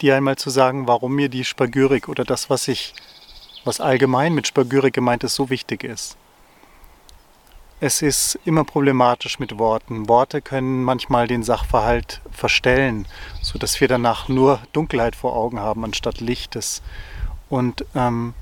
dir einmal zu sagen, warum mir die Spagyrik oder das, was ich, was allgemein mit Spagyrik gemeint ist, so wichtig ist. Es ist immer problematisch mit Worten. Worte können manchmal den Sachverhalt verstellen, sodass wir danach nur Dunkelheit vor Augen haben anstatt Lichtes. Und ähm,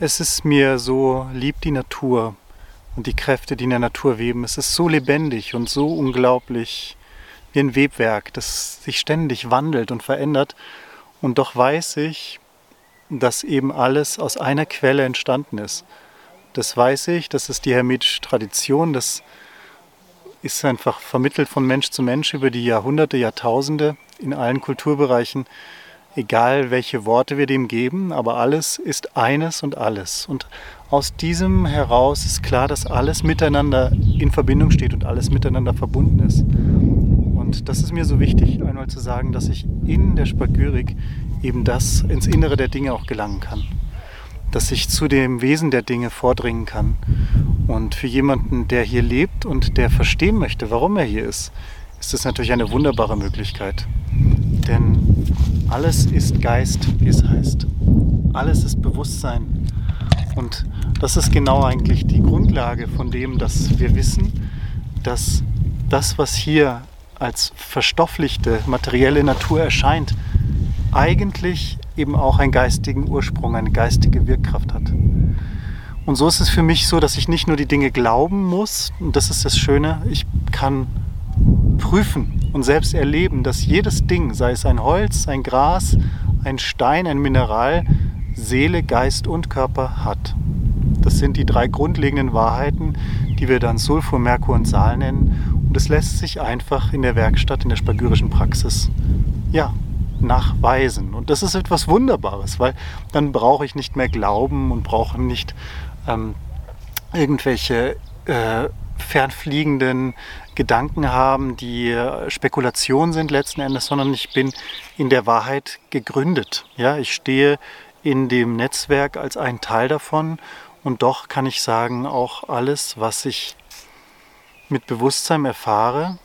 es ist mir so lieb die Natur und die Kräfte, die in der Natur weben. Es ist so lebendig und so unglaublich wie ein Webwerk, das sich ständig wandelt und verändert. Und doch weiß ich, dass eben alles aus einer Quelle entstanden ist. Das weiß ich, das ist die hermetische Tradition, das ist einfach vermittelt von Mensch zu Mensch über die Jahrhunderte, Jahrtausende in allen Kulturbereichen, egal welche Worte wir dem geben, aber alles ist eines und alles. Und aus diesem heraus ist klar, dass alles miteinander in Verbindung steht und alles miteinander verbunden ist. Und das ist mir so wichtig, einmal zu sagen, dass ich in der Spagyrik eben das ins Innere der Dinge auch gelangen kann. Dass ich zu dem Wesen der Dinge vordringen kann. Und für jemanden, der hier lebt und der verstehen möchte, warum er hier ist, ist das natürlich eine wunderbare Möglichkeit. Denn alles ist Geist, wie es heißt. Alles ist Bewusstsein. Und das ist genau eigentlich die Grundlage von dem, dass wir wissen, dass das, was hier als verstofflichte, materielle Natur erscheint, eigentlich eben auch einen geistigen Ursprung, eine geistige Wirkkraft hat. Und so ist es für mich so, dass ich nicht nur die Dinge glauben muss, und das ist das Schöne, ich kann prüfen und selbst erleben, dass jedes Ding, sei es ein Holz, ein Gras, ein Stein, ein Mineral, Seele, Geist und Körper hat. Das sind die drei grundlegenden Wahrheiten, die wir dann Sulfur, Merkur und Saal nennen und es lässt sich einfach in der Werkstatt, in der spagyrischen Praxis, ja, nachweisen. Und das ist etwas Wunderbares, weil dann brauche ich nicht mehr glauben und brauche nicht ähm, irgendwelche äh, fernfliegenden Gedanken haben, die äh, Spekulation sind letzten Endes, sondern ich bin in der Wahrheit gegründet. Ja, ich stehe in dem Netzwerk als ein Teil davon und doch kann ich sagen, auch alles, was ich mit Bewusstsein erfahre,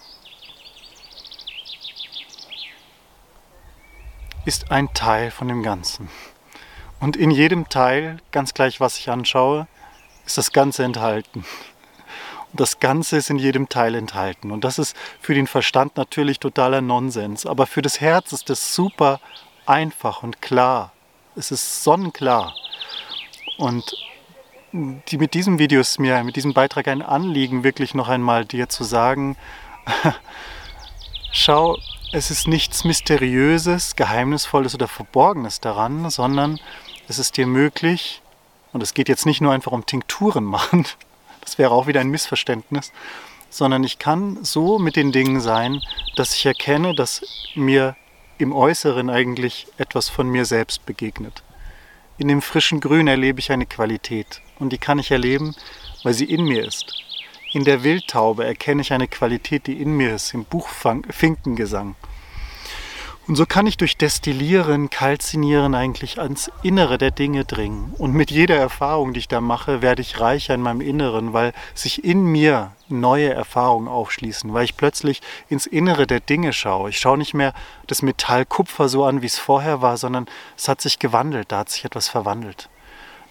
ist ein Teil von dem Ganzen. Und in jedem Teil, ganz gleich was ich anschaue, ist das Ganze enthalten. Und das Ganze ist in jedem Teil enthalten. Und das ist für den Verstand natürlich totaler Nonsens. Aber für das Herz ist das super einfach und klar. Es ist sonnenklar. Und die, mit diesem Video ist mir, mit diesem Beitrag ein Anliegen, wirklich noch einmal dir zu sagen, schau, es ist nichts Mysteriöses, Geheimnisvolles oder Verborgenes daran, sondern es ist dir möglich, und es geht jetzt nicht nur einfach um Tinkturen machen, das wäre auch wieder ein Missverständnis, sondern ich kann so mit den Dingen sein, dass ich erkenne, dass mir im Äußeren eigentlich etwas von mir selbst begegnet. In dem frischen Grün erlebe ich eine Qualität und die kann ich erleben, weil sie in mir ist. In der Wildtaube erkenne ich eine Qualität, die in mir ist, im Buchfinkengesang. Und so kann ich durch Destillieren, Kalzinieren eigentlich ans Innere der Dinge dringen. Und mit jeder Erfahrung, die ich da mache, werde ich reicher in meinem Inneren, weil sich in mir neue Erfahrungen aufschließen, weil ich plötzlich ins Innere der Dinge schaue. Ich schaue nicht mehr das Metall Kupfer so an, wie es vorher war, sondern es hat sich gewandelt, da hat sich etwas verwandelt.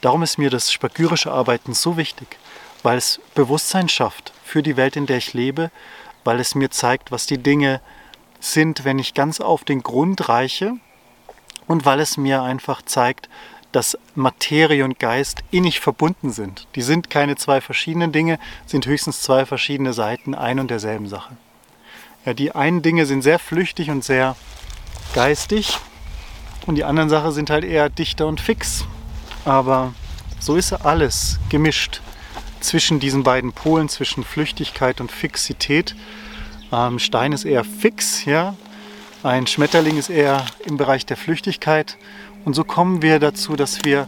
Darum ist mir das spagyrische Arbeiten so wichtig, weil es Bewusstsein schafft für die Welt, in der ich lebe, weil es mir zeigt, was die Dinge sind, wenn ich ganz auf den Grund reiche und weil es mir einfach zeigt, dass Materie und Geist innig verbunden sind. Die sind keine zwei verschiedenen Dinge, sind höchstens zwei verschiedene Seiten ein und derselben Sache. Ja, die einen Dinge sind sehr flüchtig und sehr geistig und die anderen Sachen sind halt eher dichter und fix. Aber so ist alles gemischt zwischen diesen beiden Polen, zwischen Flüchtigkeit und Fixität. Ähm, Stein ist eher fix, ja. Ein Schmetterling ist eher im Bereich der Flüchtigkeit Und so kommen wir dazu, dass wir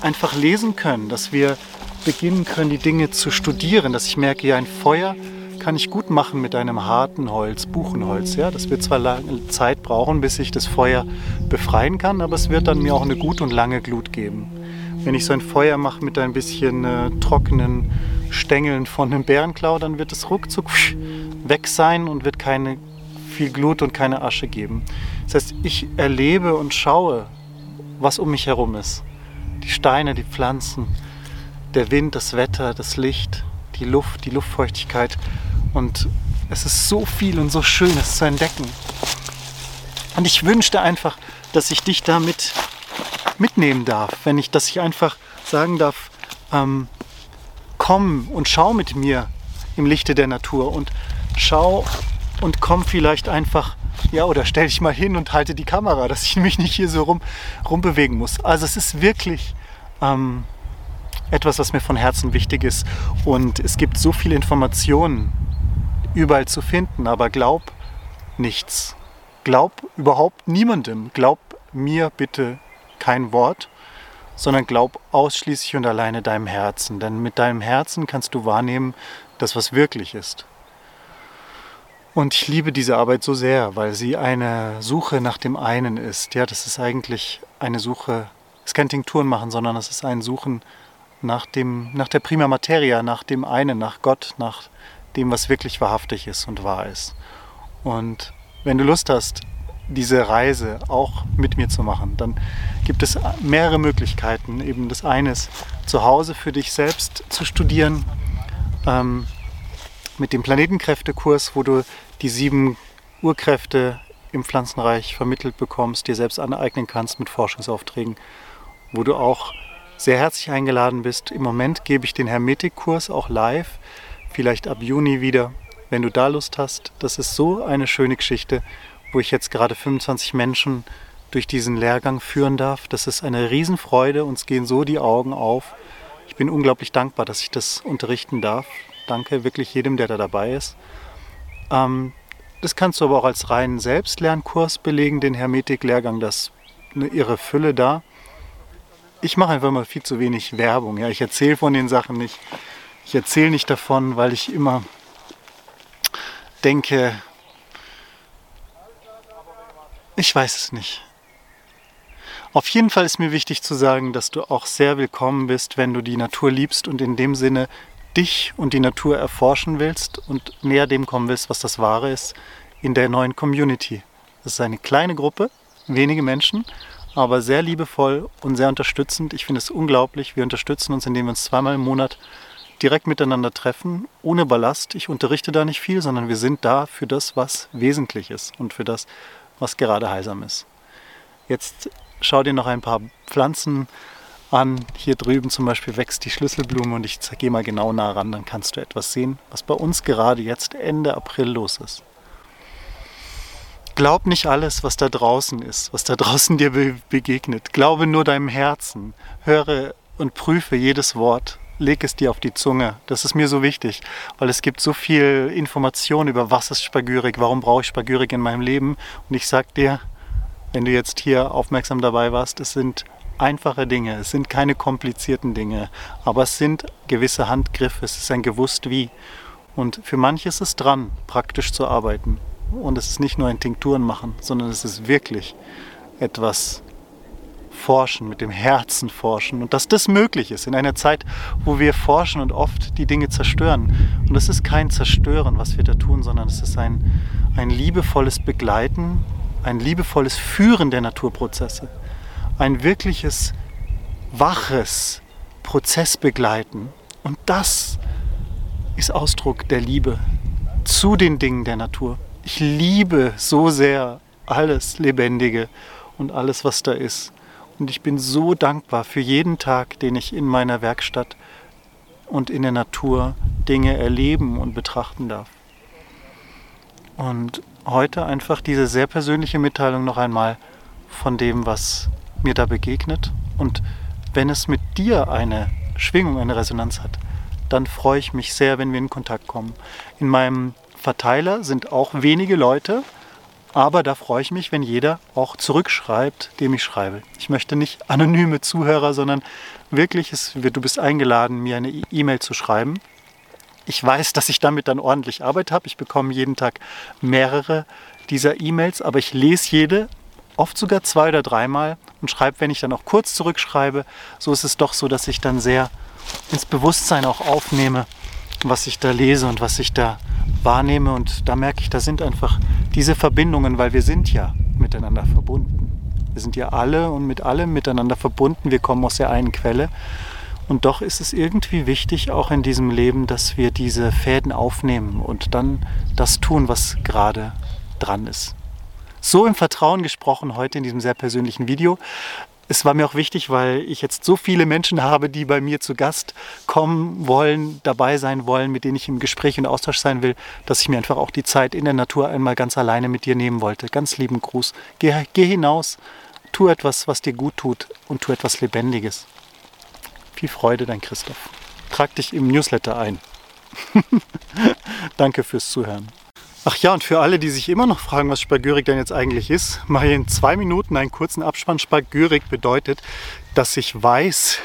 einfach lesen können, dass wir beginnen können, die Dinge zu studieren, dass ich merke, ja, ein Feuer kann ich gut machen mit einem harten Holz, Buchenholz. Ja? Das wird zwar lange Zeit brauchen, bis ich das Feuer befreien kann, aber es wird dann mir auch eine gute und lange Glut geben. Wenn ich so ein Feuer mache mit ein bisschen äh, trockenen Stängeln von einem Bärenklau, dann wird es ruckzuck weg sein und wird keine viel Glut und keine Asche geben. Das heißt, ich erlebe und schaue, was um mich herum ist. Die Steine, die Pflanzen, der Wind, das Wetter, das Licht, die Luft, die Luftfeuchtigkeit. Und es ist so viel und so schön, es zu entdecken. Und ich wünschte einfach, dass ich dich damit mitnehmen darf, wenn ich, dass ich einfach sagen darf, ähm, komm und schau mit mir im Lichte der Natur und schau und komm vielleicht einfach, ja, oder stell dich mal hin und halte die Kamera, dass ich mich nicht hier so rum, rumbewegen muss. Also es ist wirklich ähm, etwas, was mir von Herzen wichtig ist. Und es gibt so viele Informationen überall zu finden, aber glaub nichts. Glaub überhaupt niemandem. Glaub mir bitte kein Wort, sondern glaub ausschließlich und alleine deinem Herzen. Denn mit deinem Herzen kannst du wahrnehmen, das was wirklich ist. Und ich liebe diese Arbeit so sehr, weil sie eine Suche nach dem einen ist. Ja, das ist eigentlich eine Suche, es ist kein Tinkturen machen, sondern es ist ein Suchen nach, dem, nach der Prima Materia, nach dem einen, nach Gott, nach dem, was wirklich wahrhaftig ist und wahr ist. Und wenn du Lust hast, diese Reise auch mit mir zu machen, dann gibt es mehrere Möglichkeiten. Eben das eine ist, zu Hause für dich selbst zu studieren, ähm, mit dem Planetenkräftekurs, wo du die sieben Urkräfte im Pflanzenreich vermittelt bekommst, dir selbst aneignen kannst mit Forschungsaufträgen, wo du auch sehr herzlich eingeladen bist. Im Moment gebe ich den Hermetikkurs auch live, vielleicht ab Juni wieder, wenn du da Lust hast. Das ist so eine schöne Geschichte, wo ich jetzt gerade 25 Menschen durch diesen Lehrgang führen darf. Das ist eine Riesenfreude, uns gehen so die Augen auf. Ich bin unglaublich dankbar, dass ich das unterrichten darf. Danke wirklich jedem, der da dabei ist. Ähm, das kannst du aber auch als reinen Selbstlernkurs belegen, den Hermetik-Lehrgang, das ist eine irre Fülle da ich mache einfach mal viel zu wenig Werbung. Ja, ich erzähle von den Sachen nicht. Ich erzähle nicht davon, weil ich immer denke, ich weiß es nicht. Auf jeden Fall ist mir wichtig zu sagen, dass du auch sehr willkommen bist, wenn du die Natur liebst und in dem Sinne dich und die Natur erforschen willst und näher dem kommen willst, was das Wahre ist, in der neuen Community. Das ist eine kleine Gruppe, wenige Menschen, aber sehr liebevoll und sehr unterstützend. Ich finde es unglaublich. Wir unterstützen uns, indem wir uns zweimal im Monat direkt miteinander treffen, ohne Ballast. Ich unterrichte da nicht viel, sondern wir sind da für das, was wesentlich ist und für das, was gerade heilsam ist. Jetzt schau dir noch ein paar Pflanzen an. Hier drüben zum Beispiel wächst die Schlüsselblume und ich gehe mal genau nah ran, dann kannst du etwas sehen, was bei uns gerade jetzt Ende April los ist. Glaub nicht alles, was da draußen ist, was da draußen dir be begegnet. Glaube nur deinem Herzen. Höre und prüfe jedes Wort. Leg es dir auf die Zunge. Das ist mir so wichtig, weil es gibt so viel Information über was ist Spagyrik, warum brauche ich Spagyrik in meinem Leben. Und ich sag dir, wenn du jetzt hier aufmerksam dabei warst, es sind einfache Dinge, es sind keine komplizierten Dinge, aber es sind gewisse Handgriffe, es ist ein gewusst wie. Und für manche ist es dran, praktisch zu arbeiten. Und es ist nicht nur ein Tinkturen machen, sondern es ist wirklich etwas forschen, mit dem Herzen forschen. Und dass das möglich ist in einer Zeit, wo wir forschen und oft die Dinge zerstören. Und es ist kein Zerstören, was wir da tun, sondern es ist ein, ein liebevolles Begleiten, ein liebevolles Führen der Naturprozesse. Ein wirkliches, waches Prozessbegleiten. Und das ist Ausdruck der Liebe zu den Dingen der Natur ich liebe so sehr alles Lebendige und alles, was da ist. Und ich bin so dankbar für jeden Tag, den ich in meiner Werkstatt und in der Natur Dinge erleben und betrachten darf. Und heute einfach diese sehr persönliche Mitteilung noch einmal von dem, was mir da begegnet. Und wenn es mit dir eine Schwingung, eine Resonanz hat, dann freue ich mich sehr, wenn wir in Kontakt kommen. In meinem Verteiler sind auch wenige Leute, Aber da freue ich mich, wenn jeder auch zurückschreibt, dem ich schreibe. Ich möchte nicht anonyme Zuhörer, sondern wirklich, es, du bist eingeladen, mir eine E-Mail zu schreiben. Ich weiß, dass ich damit dann ordentlich Arbeit habe. Ich bekomme jeden Tag mehrere dieser E-Mails, aber ich lese jede, oft sogar zwei oder dreimal und schreibe, wenn ich dann auch kurz zurückschreibe, so ist es doch so, dass ich dann sehr ins Bewusstsein auch aufnehme, was ich da lese und was ich da wahrnehme. Und da merke ich, da sind einfach diese Verbindungen, weil wir sind ja miteinander verbunden. Wir sind ja alle und mit allem miteinander verbunden. Wir kommen aus der einen Quelle. Und doch ist es irgendwie wichtig, auch in diesem Leben, dass wir diese Fäden aufnehmen und dann das tun, was gerade dran ist. So im Vertrauen gesprochen heute in diesem sehr persönlichen Video es war mir auch wichtig, weil ich jetzt so viele Menschen habe, die bei mir zu Gast kommen wollen, dabei sein wollen, mit denen ich im Gespräch und Austausch sein will, dass ich mir einfach auch die Zeit in der Natur einmal ganz alleine mit dir nehmen wollte. Ganz lieben Gruß. Geh, geh hinaus, tu etwas, was dir gut tut und tu etwas Lebendiges. Viel Freude, dein Christoph. Trag dich im Newsletter ein. Danke fürs Zuhören. Ach ja, und für alle, die sich immer noch fragen, was Spagyrik denn jetzt eigentlich ist, ich in zwei Minuten einen kurzen Abspann. Spagyrik bedeutet, dass ich weiß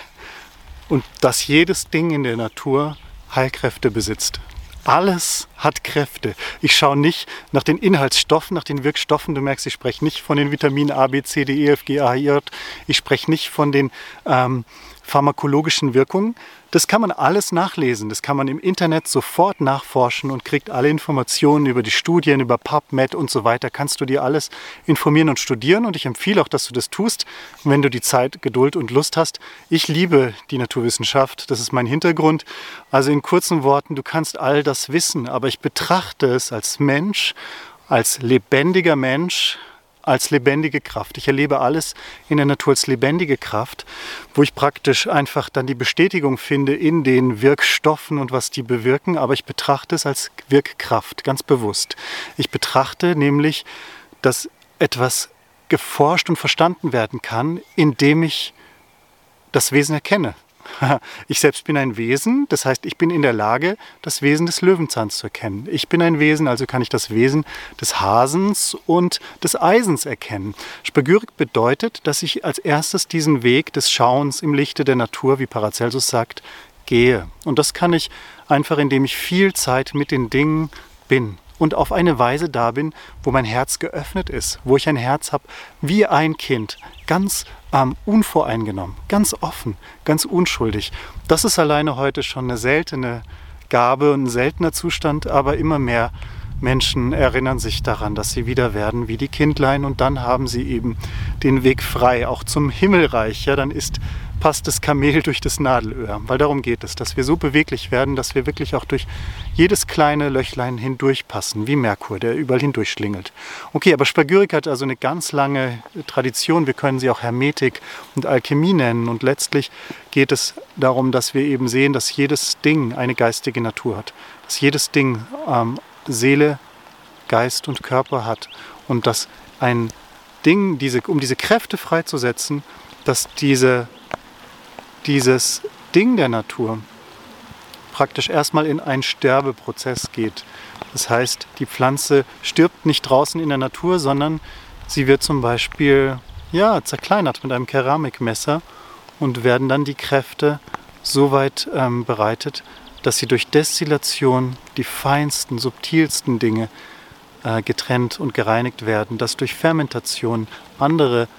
und dass jedes Ding in der Natur Heilkräfte besitzt. Alles hat Kräfte. Ich schaue nicht nach den Inhaltsstoffen, nach den Wirkstoffen. Du merkst, ich spreche nicht von den Vitaminen A, B, C, D, E, F, G, A, J. Ich spreche nicht von den ähm, pharmakologischen Wirkungen. Das kann man alles nachlesen. Das kann man im Internet sofort nachforschen und kriegt alle Informationen über die Studien, über PubMed und so weiter. Kannst du dir alles informieren und studieren. Und ich empfehle auch, dass du das tust, wenn du die Zeit, Geduld und Lust hast. Ich liebe die Naturwissenschaft. Das ist mein Hintergrund. Also in kurzen Worten, du kannst all das wissen. Aber ich betrachte es als Mensch, als lebendiger Mensch, als lebendige Kraft. Ich erlebe alles in der Natur als lebendige Kraft, wo ich praktisch einfach dann die Bestätigung finde in den Wirkstoffen und was die bewirken, aber ich betrachte es als Wirkkraft, ganz bewusst. Ich betrachte nämlich, dass etwas geforscht und verstanden werden kann, indem ich das Wesen erkenne. Ich selbst bin ein Wesen, das heißt, ich bin in der Lage, das Wesen des Löwenzahns zu erkennen. Ich bin ein Wesen, also kann ich das Wesen des Hasens und des Eisens erkennen. Spagyrik bedeutet, dass ich als erstes diesen Weg des Schauens im Lichte der Natur, wie Paracelsus sagt, gehe. Und das kann ich einfach, indem ich viel Zeit mit den Dingen bin und auf eine Weise da bin, wo mein Herz geöffnet ist, wo ich ein Herz habe wie ein Kind, ganz ähm, unvoreingenommen, ganz offen, ganz unschuldig. Das ist alleine heute schon eine seltene Gabe ein seltener Zustand, aber immer mehr Menschen erinnern sich daran, dass sie wieder werden wie die Kindlein und dann haben sie eben den Weg frei, auch zum Himmelreich. Ja, dann ist passt das Kamel durch das Nadelöhr. Weil darum geht es, dass wir so beweglich werden, dass wir wirklich auch durch jedes kleine Löchlein hindurchpassen, wie Merkur, der überall hindurchschlingelt. Okay, aber Spagyrik hat also eine ganz lange Tradition. Wir können sie auch Hermetik und Alchemie nennen. Und letztlich geht es darum, dass wir eben sehen, dass jedes Ding eine geistige Natur hat. Dass jedes Ding ähm, Seele, Geist und Körper hat. Und dass ein Ding, diese, um diese Kräfte freizusetzen, dass diese dieses Ding der Natur praktisch erstmal in einen Sterbeprozess geht. Das heißt, die Pflanze stirbt nicht draußen in der Natur, sondern sie wird zum Beispiel ja, zerkleinert mit einem Keramikmesser und werden dann die Kräfte so weit ähm, bereitet, dass sie durch Destillation die feinsten, subtilsten Dinge äh, getrennt und gereinigt werden, dass durch Fermentation andere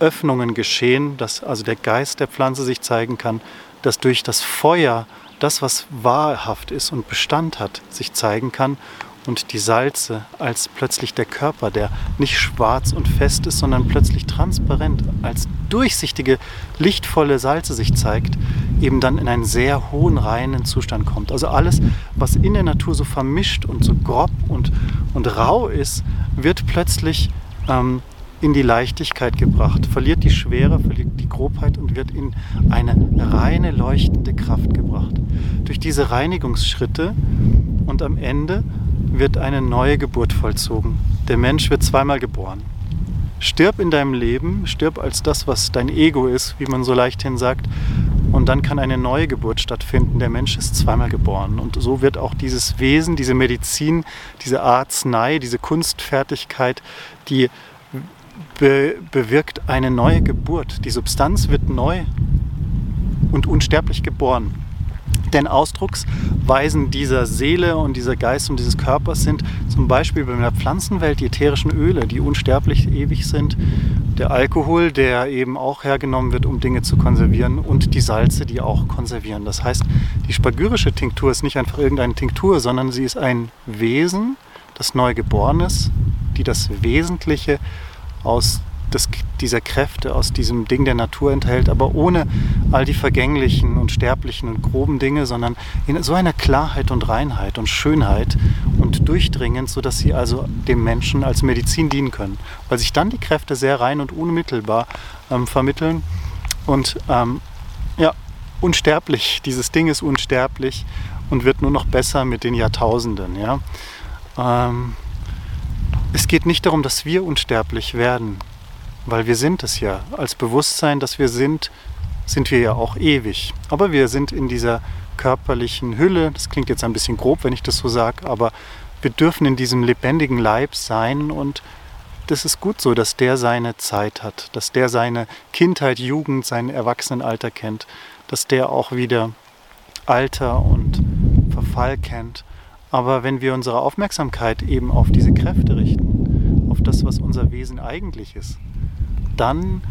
Öffnungen geschehen, dass also der Geist der Pflanze sich zeigen kann, dass durch das Feuer das, was wahrhaft ist und Bestand hat, sich zeigen kann und die Salze als plötzlich der Körper, der nicht schwarz und fest ist, sondern plötzlich transparent, als durchsichtige, lichtvolle Salze sich zeigt, eben dann in einen sehr hohen, reinen Zustand kommt. Also alles, was in der Natur so vermischt und so grob und, und rau ist, wird plötzlich ähm, in die Leichtigkeit gebracht, verliert die Schwere, verliert die Grobheit und wird in eine reine, leuchtende Kraft gebracht. Durch diese Reinigungsschritte und am Ende wird eine neue Geburt vollzogen. Der Mensch wird zweimal geboren. Stirb in deinem Leben, stirb als das, was dein Ego ist, wie man so leichthin sagt, und dann kann eine neue Geburt stattfinden. Der Mensch ist zweimal geboren. Und so wird auch dieses Wesen, diese Medizin, diese Arznei, diese Kunstfertigkeit, die be bewirkt eine neue Geburt. Die Substanz wird neu und unsterblich geboren. Denn Ausdrucksweisen dieser Seele und dieser Geist und dieses Körpers sind zum Beispiel bei der Pflanzenwelt die ätherischen Öle, die unsterblich ewig sind, der Alkohol, der eben auch hergenommen wird, um Dinge zu konservieren und die Salze, die auch konservieren. Das heißt, die spagyrische Tinktur ist nicht einfach irgendeine Tinktur, sondern sie ist ein Wesen, das neu geboren ist, die das Wesentliche aus des, dieser Kräfte, aus diesem Ding der Natur enthält, aber ohne all die vergänglichen und sterblichen und groben Dinge, sondern in so einer Klarheit und Reinheit und Schönheit und durchdringend, sodass sie also dem Menschen als Medizin dienen können, weil sich dann die Kräfte sehr rein und unmittelbar ähm, vermitteln und ähm, ja, unsterblich, dieses Ding ist unsterblich und wird nur noch besser mit den Jahrtausenden. Ja? Ähm, es geht nicht darum, dass wir unsterblich werden, weil wir sind es ja. Als Bewusstsein, dass wir sind, sind wir ja auch ewig. Aber wir sind in dieser körperlichen Hülle, das klingt jetzt ein bisschen grob, wenn ich das so sage, aber wir dürfen in diesem lebendigen Leib sein und das ist gut so, dass der seine Zeit hat, dass der seine Kindheit, Jugend, sein Erwachsenenalter kennt, dass der auch wieder Alter und Verfall kennt. Aber wenn wir unsere Aufmerksamkeit eben auf diese Kräfte richten, auf das, was unser Wesen eigentlich ist, dann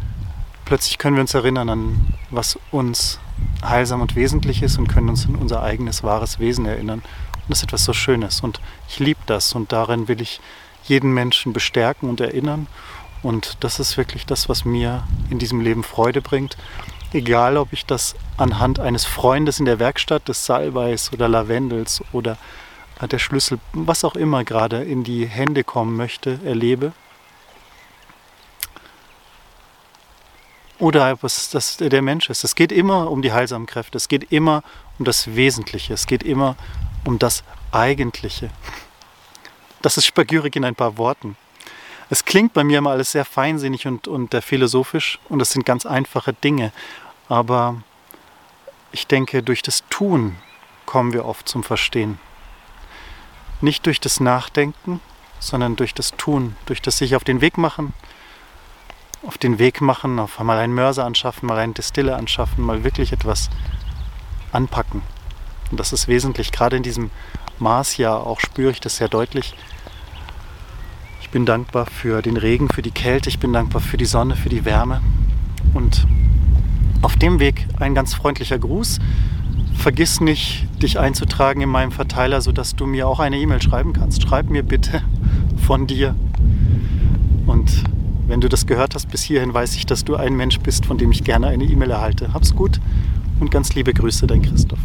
plötzlich können wir uns erinnern an, was uns heilsam und wesentlich ist und können uns an unser eigenes wahres Wesen erinnern. Und das ist etwas so Schönes. Und ich liebe das und darin will ich jeden Menschen bestärken und erinnern. Und das ist wirklich das, was mir in diesem Leben Freude bringt. Egal, ob ich das anhand eines Freundes in der Werkstatt des Salbeis oder Lavendels oder der Schlüssel, was auch immer gerade in die Hände kommen möchte, erlebe. oder was das der Mensch ist. Es geht immer um die heilsamen Kräfte, es geht immer um das Wesentliche, es geht immer um das Eigentliche. Das ist Spagyrik in ein paar Worten. Es klingt bei mir immer alles sehr feinsinnig und, und philosophisch und das sind ganz einfache Dinge. Aber ich denke, durch das Tun kommen wir oft zum Verstehen. Nicht durch das Nachdenken, sondern durch das Tun, durch das sich auf den Weg machen, auf den Weg machen, auf mal einen Mörser anschaffen, mal einen Distille anschaffen, mal wirklich etwas anpacken. Und das ist wesentlich. Gerade in diesem Marsjahr auch spüre ich das sehr deutlich. Ich bin dankbar für den Regen, für die Kälte, ich bin dankbar für die Sonne, für die Wärme. Und auf dem Weg ein ganz freundlicher Gruß. Vergiss nicht, dich einzutragen in meinem Verteiler, sodass du mir auch eine E-Mail schreiben kannst. Schreib mir bitte von dir. Und wenn du das gehört hast bis hierhin, weiß ich, dass du ein Mensch bist, von dem ich gerne eine E-Mail erhalte. Hab's gut und ganz liebe Grüße, dein Christoph.